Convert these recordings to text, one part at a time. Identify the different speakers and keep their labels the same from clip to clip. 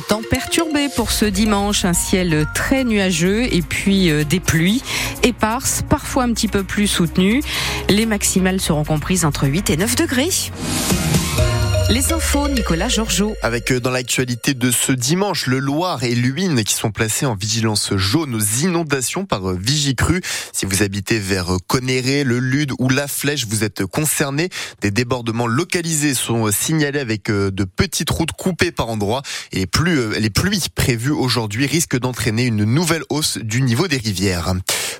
Speaker 1: Temps perturbé pour ce dimanche, un ciel très nuageux et puis euh, des pluies éparses, parfois un petit peu plus soutenues. Les maximales seront comprises entre 8 et 9 degrés. Les infos, Nicolas Georgeot.
Speaker 2: Avec euh, dans l'actualité de ce dimanche, le Loir et l'Huine qui sont placés en vigilance jaune aux inondations par euh, Vigicru. Si vous habitez vers euh, Conéré, le Lude ou la Flèche, vous êtes concernés. Des débordements localisés sont signalés avec de petites routes coupées par endroits et plus les pluies prévues aujourd'hui risquent d'entraîner une nouvelle hausse du niveau des rivières.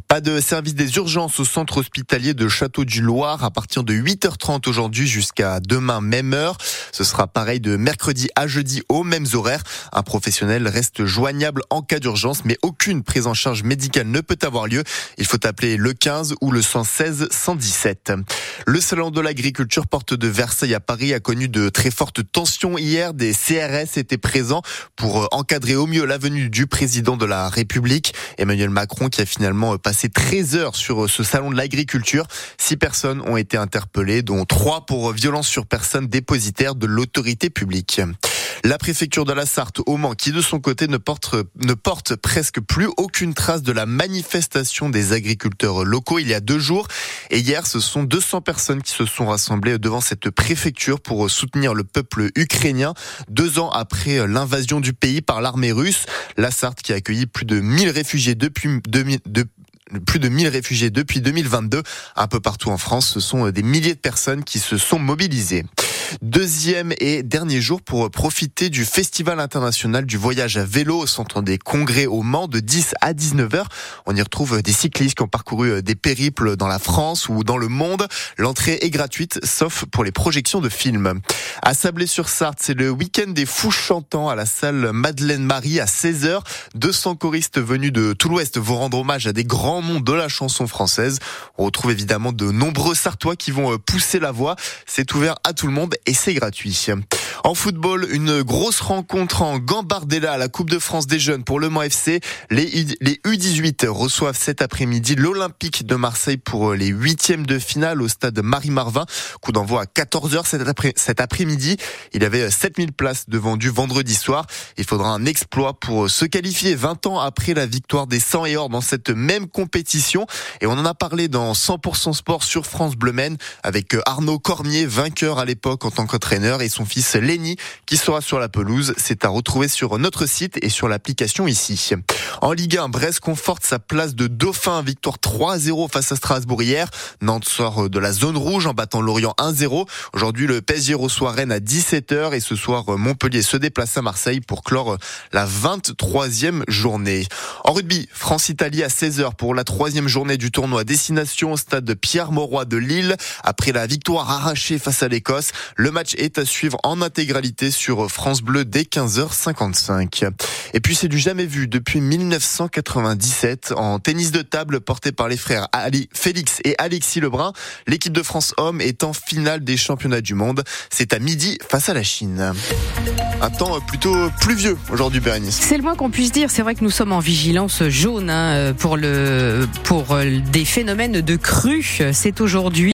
Speaker 2: Pas de service des urgences au centre hospitalier de Château du Loir à partir de 8h30 aujourd'hui jusqu'à demain même heure. Ce sera pareil de mercredi à jeudi aux mêmes horaires. Un professionnel reste joignable en cas d'urgence, mais aucune prise en charge médicale ne peut avoir lieu. Il faut appeler le 15 ou le 116 117. Le salon de l'agriculture porte de Versailles à Paris a connu de très fortes tensions hier. Des CRS étaient présents pour encadrer au mieux la venue du président de la République, Emmanuel Macron, qui a finalement passé c'est 13 heures sur ce salon de l'agriculture. Six personnes ont été interpellées, dont trois pour violence sur personne dépositaire de l'autorité publique. La préfecture de la Sarthe, au Mans, qui de son côté ne porte, ne porte presque plus aucune trace de la manifestation des agriculteurs locaux il y a deux jours. Et hier, ce sont 200 personnes qui se sont rassemblées devant cette préfecture pour soutenir le peuple ukrainien. Deux ans après l'invasion du pays par l'armée russe, la Sarthe qui a accueilli plus de 1000 réfugiés depuis, depuis plus de 1000 réfugiés depuis 2022. Un peu partout en France, ce sont des milliers de personnes qui se sont mobilisées. Deuxième et dernier jour pour profiter du Festival international du voyage à vélo au centre des congrès au Mans de 10 à 19 heures. On y retrouve des cyclistes qui ont parcouru des périples dans la France ou dans le monde. L'entrée est gratuite, sauf pour les projections de films. À Sablé-sur-Sarthe, c'est le week-end des fous chantants à la salle Madeleine-Marie à 16h. 200 choristes venus de tout l'Ouest vont rendre hommage à des grands noms de la chanson française. On retrouve évidemment de nombreux Sartois qui vont pousser la voix. C'est ouvert à tout le monde et c'est gratuit. En football, une grosse rencontre en Gambardella à la Coupe de France des jeunes pour le Mans FC. Les, U18 reçoivent cet après-midi l'Olympique de Marseille pour les huitièmes de finale au stade Marie-Marvin. Coup d'envoi à 14h cet après-midi. Il avait 7000 places de vendues vendredi soir. Il faudra un exploit pour se qualifier 20 ans après la victoire des 100 et or dans cette même compétition. Et on en a parlé dans 100% sport sur France Bleu Men avec Arnaud Cormier, vainqueur à l'époque en tant qu'entraîneur et son fils Lenny qui sera sur la pelouse. C'est à retrouver sur notre site et sur l'application ici. En Ligue 1, Brest conforte sa place de dauphin. Victoire 3-0 face à Strasbourg hier. Nantes sort de la zone rouge en battant Lorient 1-0. Aujourd'hui, le PSG reçoit Rennes à 17h et ce soir, Montpellier se déplace à Marseille pour clore la 23e journée. En rugby, France-Italie à 16h pour la troisième journée du tournoi destination au stade de Pierre-Mauroy de Lille. Après la victoire arrachée face à l'Écosse, le match est à suivre en intégralité sur France Bleu dès 15h55. Et puis c'est du jamais vu depuis 1997 en tennis de table porté par les frères Ali, Félix et Alexis Lebrun. L'équipe de France homme est en finale des championnats du monde. C'est à midi face à la Chine. Un temps plutôt pluvieux aujourd'hui, Bérénice.
Speaker 1: C'est le moins qu'on puisse dire. C'est vrai que nous sommes en vigilance jaune hein, pour pour des phénomènes de crue. C'est aujourd'hui.